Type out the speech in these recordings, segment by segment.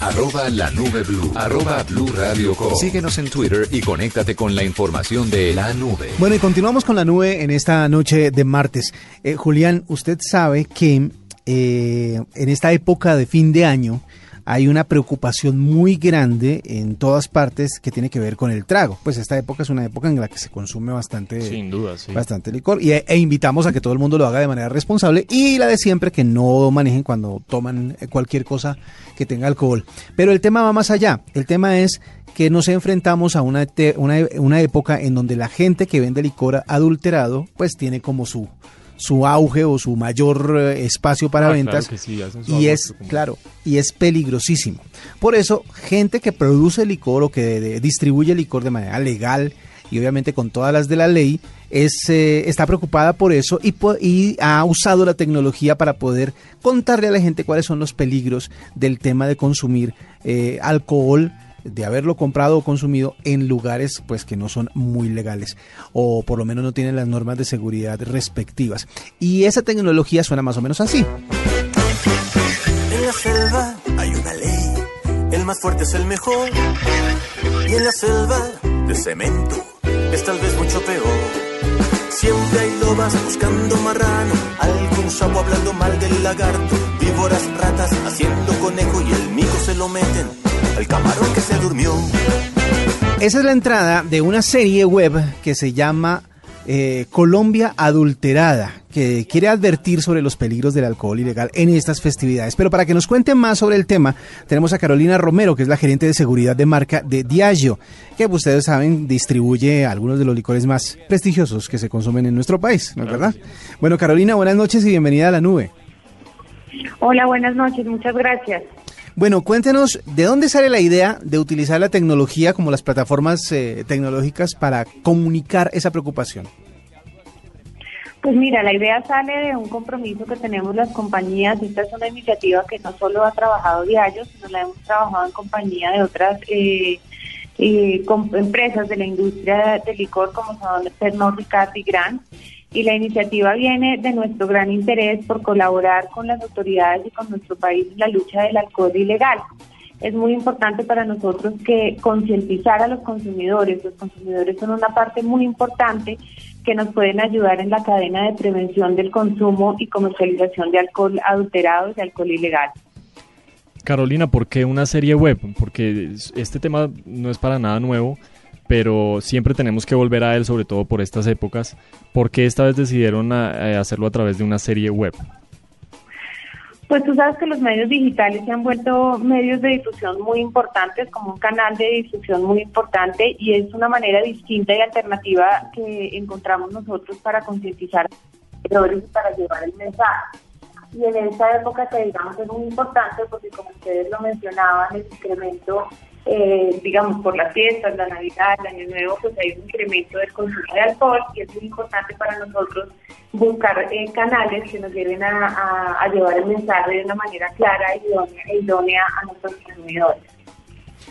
arroba la nube blue, arroba blue radio Síguenos en Twitter y conéctate con la información de la nube. Bueno, y continuamos con la nube en esta noche de martes. Eh, Julián, usted sabe que eh, en esta época de fin de año, hay una preocupación muy grande en todas partes que tiene que ver con el trago. Pues esta época es una época en la que se consume bastante, Sin duda, bastante licor y, e invitamos a que todo el mundo lo haga de manera responsable y la de siempre que no manejen cuando toman eh, cualquier cosa que tenga alcohol. Pero el tema va más allá. El tema es que nos enfrentamos a una, una, una época en donde la gente que vende licor adulterado pues tiene como su su auge o su mayor eh, espacio para ah, ventas y es claro y es peligrosísimo. Por eso gente que produce licor o que distribuye licor de manera legal y obviamente con todas las de la ley es, eh, está preocupada por eso y, y, ha usado la tecnología para poder contarle a la gente cuáles son los peligros del tema de consumir eh, alcohol de haberlo comprado o consumido en lugares pues que no son muy legales o por lo menos no tienen las normas de seguridad respectivas. Y esa tecnología suena más o menos así. En la selva hay una ley, el más fuerte es el mejor. Y en la selva de cemento es tal vez mucho peor. Siempre hay lobas buscando marrano, algún sapo hablando mal del lagarto, víboras, ratas haciendo conejo y el mico se lo meten el camarón que se durmió. Esa es la entrada de una serie web que se llama eh, Colombia Adulterada, que quiere advertir sobre los peligros del alcohol ilegal en estas festividades. Pero para que nos cuenten más sobre el tema, tenemos a Carolina Romero, que es la gerente de seguridad de marca de Diageo, que ustedes saben distribuye algunos de los licores más prestigiosos que se consumen en nuestro país, ¿no es verdad? Bueno, Carolina, buenas noches y bienvenida a la nube. Hola, buenas noches, muchas gracias. Bueno, cuéntenos, ¿de dónde sale la idea de utilizar la tecnología como las plataformas eh, tecnológicas para comunicar esa preocupación? Pues mira, la idea sale de un compromiso que tenemos las compañías. Esta es una iniciativa que no solo ha trabajado Diallo, sino la hemos trabajado en compañía de otras eh, eh, empresas de la industria del licor como son Pernod Ricard y Gran y la iniciativa viene de nuestro gran interés por colaborar con las autoridades y con nuestro país en la lucha del alcohol ilegal. Es muy importante para nosotros que concientizar a los consumidores. Los consumidores son una parte muy importante que nos pueden ayudar en la cadena de prevención del consumo y comercialización de alcohol adulterado y de alcohol ilegal. Carolina, ¿por qué una serie web? Porque este tema no es para nada nuevo pero siempre tenemos que volver a él, sobre todo por estas épocas. ¿Por qué esta vez decidieron eh, hacerlo a través de una serie web? Pues tú sabes que los medios digitales se han vuelto medios de difusión muy importantes, como un canal de difusión muy importante, y es una manera distinta y alternativa que encontramos nosotros para concientizar a los y para llevar el mensaje. Y en esta época que digamos es muy importante porque como ustedes lo mencionaban, el incremento eh, digamos, por las fiestas, la Navidad, el Año Nuevo, pues hay un incremento del consumo de alcohol y es muy importante para nosotros buscar eh, canales que nos lleven a, llevar el mensaje de una manera clara y idónea a nuestros consumidores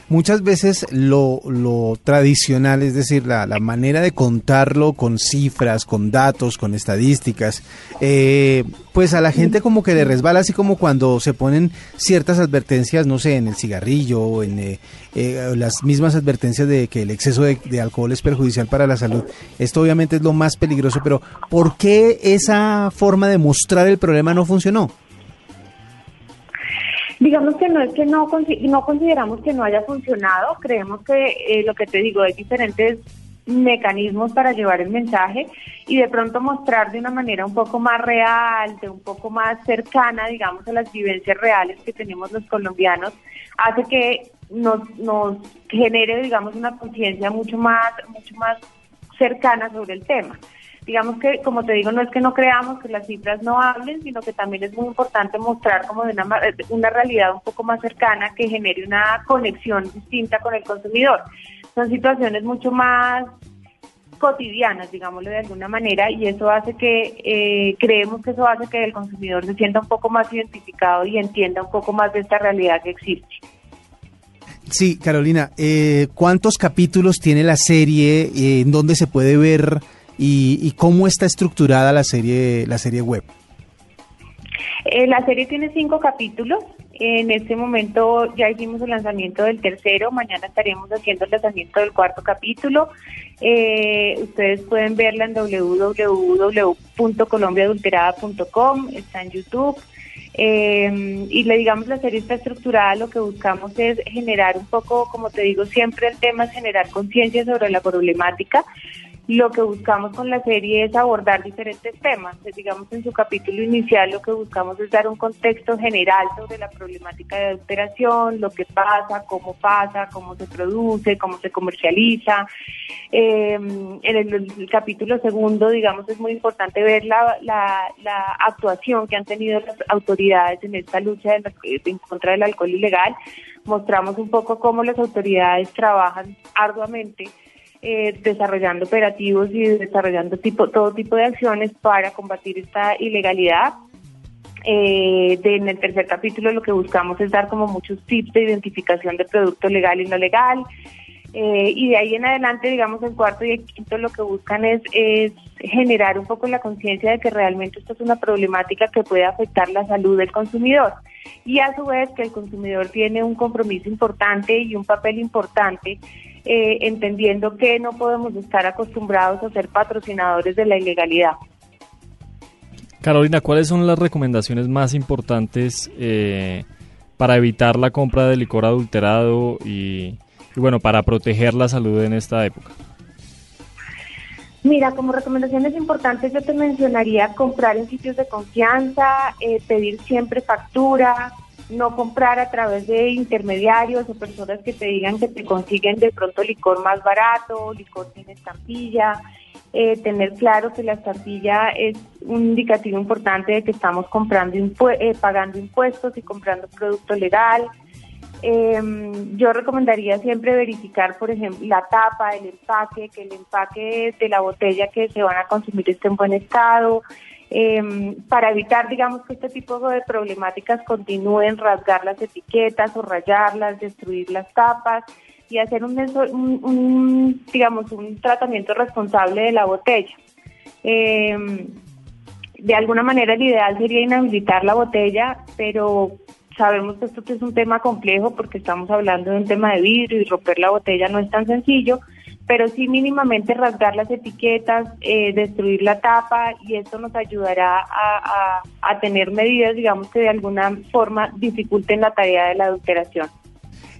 muchas veces lo, lo tradicional, es decir, la, la, manera de contarlo con cifras, con datos, con estadísticas, eh, pues a la gente como que le resbala, así como cuando se ponen ciertas advertencias, no sé, en el cigarrillo en eh, eh, las mismas advertencias de que el exceso de alcohol es perjudicial para la salud. Esto obviamente es lo más peligroso, pero ¿por qué esa forma de mostrar el problema no funcionó? Digamos que no es que no, no consideramos que no haya funcionado, creemos que eh, lo que te digo, hay diferentes mecanismos para llevar el mensaje y de pronto mostrar de una manera un poco más real, de un poco más cercana, digamos, a las vivencias reales que tenemos los colombianos, hace que nos, nos genere, digamos, una conciencia mucho más, mucho más cercana sobre el tema digamos que, como te digo, no es que no creamos que las cifras no hablen, sino que también es muy importante mostrar como de una, una realidad un poco más cercana que genere una conexión distinta con el consumidor. Son situaciones mucho más cotidianas, digámoslo de alguna manera, y eso hace que, eh, creemos que eso hace que el consumidor se sienta un poco más identificado y entienda un poco más de esta realidad que existe. Sí, Carolina, eh, ¿cuántos capítulos tiene la serie? Eh, ¿En dónde se puede ver? Y, cómo está estructurada la serie, la serie web. Eh, la serie tiene cinco capítulos En este momento ya hicimos el lanzamiento del tercero, mañana estaremos haciendo el lanzamiento del cuarto capítulo. Eh, ustedes pueden verla en www.colombiaadulterada.com, está en YouTube. Eh, y le digamos la serie está estructurada, lo que buscamos es generar un poco, como te digo siempre, el tema es generar conciencia sobre la problemática, lo que buscamos con la serie es abordar diferentes temas. Pues, digamos, en su capítulo inicial lo que buscamos es dar un contexto general sobre la problemática de adulteración, lo que pasa, cómo pasa, cómo se produce, cómo se comercializa. Eh, en el, capítulo segundo, digamos, es muy importante ver la, la, actuación que han tenido las autoridades en esta lucha en contra del alcohol ilegal. Mostramos un poco cómo las autoridades trabajan arduamente eh, desarrollando operativos y desarrollando tipo, todo tipo de acciones para combatir esta ilegalidad. Eh, en el tercer capítulo lo que buscamos es dar como muchos tips de identificación de producto legal y no legal. Eh, y de ahí en adelante, digamos, el cuarto y el quinto lo que buscan es, es generar un poco la conciencia de que realmente esto es una problemática que puede afectar la salud del consumidor. Y a su vez que el consumidor tiene un compromiso importante y un papel importante eh, entendiendo que no podemos estar acostumbrados a ser patrocinadores de la ilegalidad. Carolina, ¿cuáles son las recomendaciones más importantes eh, para evitar la compra de licor adulterado y, bueno, para proteger la salud en esta época? Mira, como recomendaciones importantes yo te mencionaría comprar en sitios de confianza, eh, pedir siempre factura, no comprar a través de intermediarios o personas que te digan que te consiguen de pronto licor más barato, licor sin estampilla, eh, tener claro que la estampilla es un indicativo importante de que estamos comprando eh, pagando impuestos y comprando producto legal. Em, yo recomendaría siempre verificar, por ejemplo, la tapa, el empaque, que el empaque de la botella que se van a consumir esté en buen estado, eh, para evitar, digamos, que este tipo de problemáticas continúen, rasgar las etiquetas o rayarlas, destruir las tapas y hacer un, digamos, un tratamiento responsable de la botella. Eh, de alguna manera el ideal sería inhabilitar la botella, pero sabemos que esto es un tema complejo porque estamos hablando de un tema de vidrio y romper la botella no es tan sencillo pero sí mínimamente rasgar las etiquetas, eh, destruir la tapa y esto nos ayudará a, a tener medidas, digamos, que de alguna forma dificulten la tarea de la adulteración.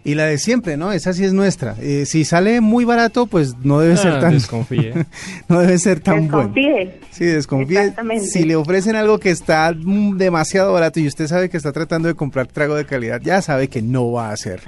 Y la de siempre, ¿no? Esa sí es nuestra. Eh, si sale muy barato, pues no debe ser ah, tan... Desconfíe. no debe ser tan desconfíe. bueno. Sí, desconfíe. Si le ofrecen algo que está demasiado barato y usted sabe que está tratando de comprar trago de calidad, ya sabe que no va a ser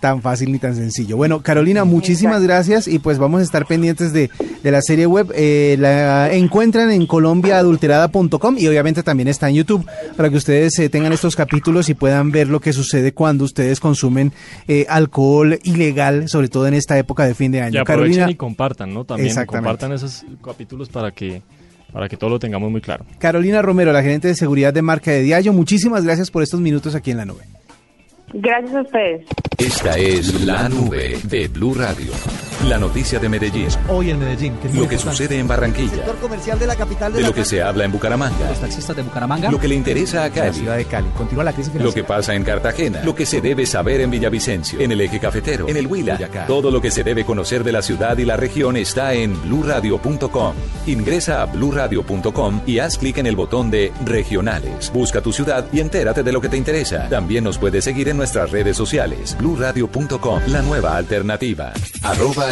tan fácil ni tan sencillo. Bueno, Carolina, muchísimas gracias y pues vamos a estar pendientes de, de la serie web. Eh, la encuentran en colombiaadulterada.com y obviamente también está en YouTube para que ustedes eh, tengan estos capítulos y puedan ver lo que sucede cuando ustedes consumen eh, alcohol ilegal, sobre todo en esta época de fin de año. Y Carolina, y compartan, ¿no? También compartan esos capítulos para que para que todo lo tengamos muy claro. Carolina Romero, la gerente de seguridad de marca de Diallo, muchísimas gracias por estos minutos aquí en la nube. Gracias a ustedes. Esta es la nube de Blue Radio. La noticia de Medellín. Hoy en Medellín. lo que sucede en Barranquilla. sector comercial de la capital de, lo que se habla en Bucaramanga. Los taxistas de Bucaramanga. Lo que le interesa a Cali. La ciudad de Cali. Continúa la crisis Lo que pasa en Cartagena. Lo que se debe saber en Villavicencio. En el eje cafetero. En el Huila. Todo lo que se debe conocer de la ciudad y la región está en bluradio.com. Ingresa a bluradio.com y haz clic en el botón de regionales. Busca tu ciudad y entérate de lo que te interesa. También nos puedes seguir en nuestras redes sociales. bluradio.com. La nueva alternativa. Arroba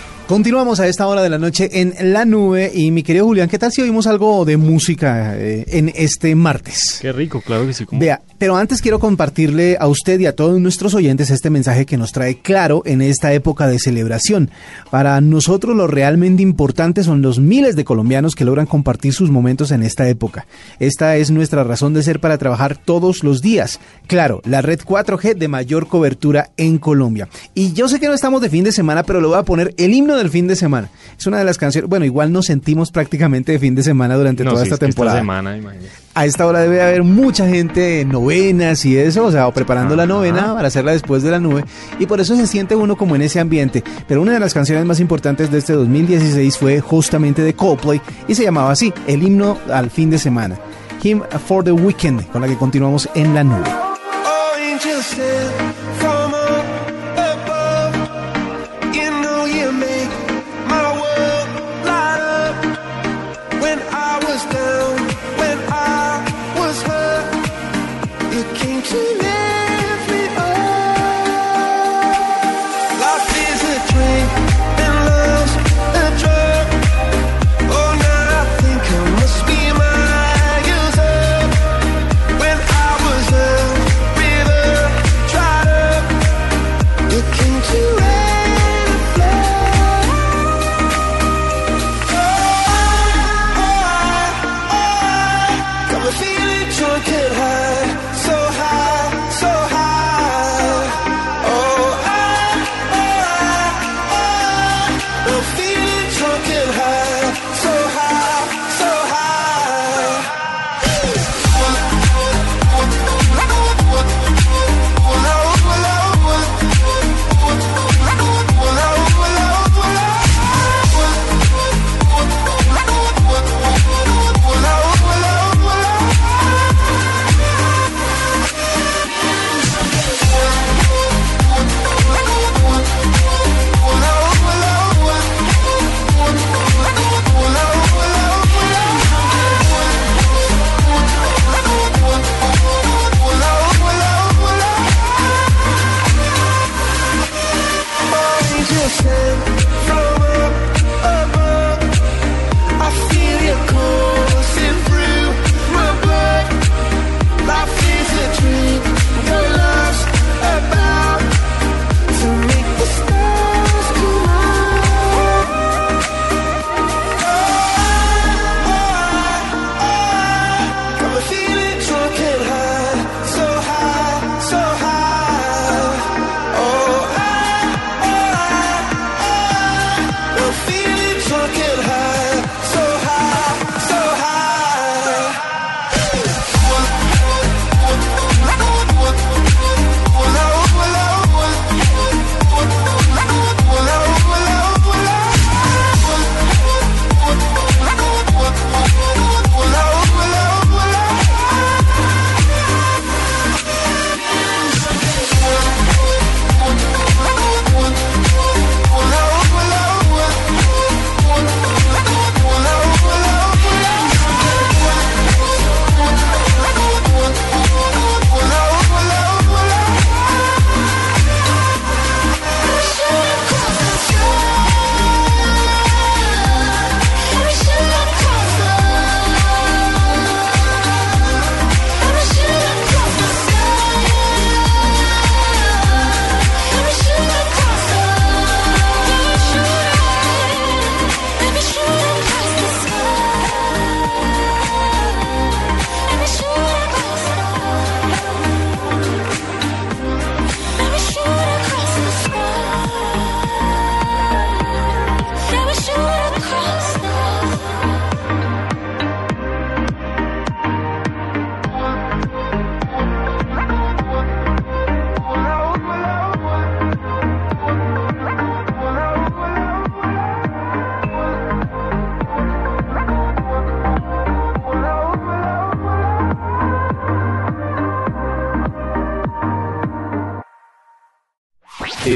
Continuamos a esta hora de la noche en la nube y mi querido Julián, ¿qué tal si oímos algo de música eh, en este martes? Qué rico, claro que sí. Vea, pero antes quiero compartirle a usted y a todos nuestros oyentes este mensaje que nos trae claro en esta época de celebración. Para nosotros lo realmente importante son los miles de colombianos que logran compartir sus momentos en esta época. Esta es nuestra razón de ser para trabajar todos los días. Claro, la red 4G de mayor cobertura en Colombia. Y yo sé que no estamos de fin de semana, pero le voy a poner el himno de del fin de semana. Es una de las canciones, bueno, igual nos sentimos prácticamente de fin de semana durante No, toda si esta es temporada. semana, imagínate. A esta hora debe haber mucha gente en novenas y eso, o sea, o preparando la novena para hacerla después de la nube. Y por eso se siente uno como en ese ambiente. Pero una de las canciones más importantes de este 2016 fue justamente de Coldplay y se llamaba así, el himno al fin de semana. Hymn for the Weekend, con la que continuamos en la nube. Oh,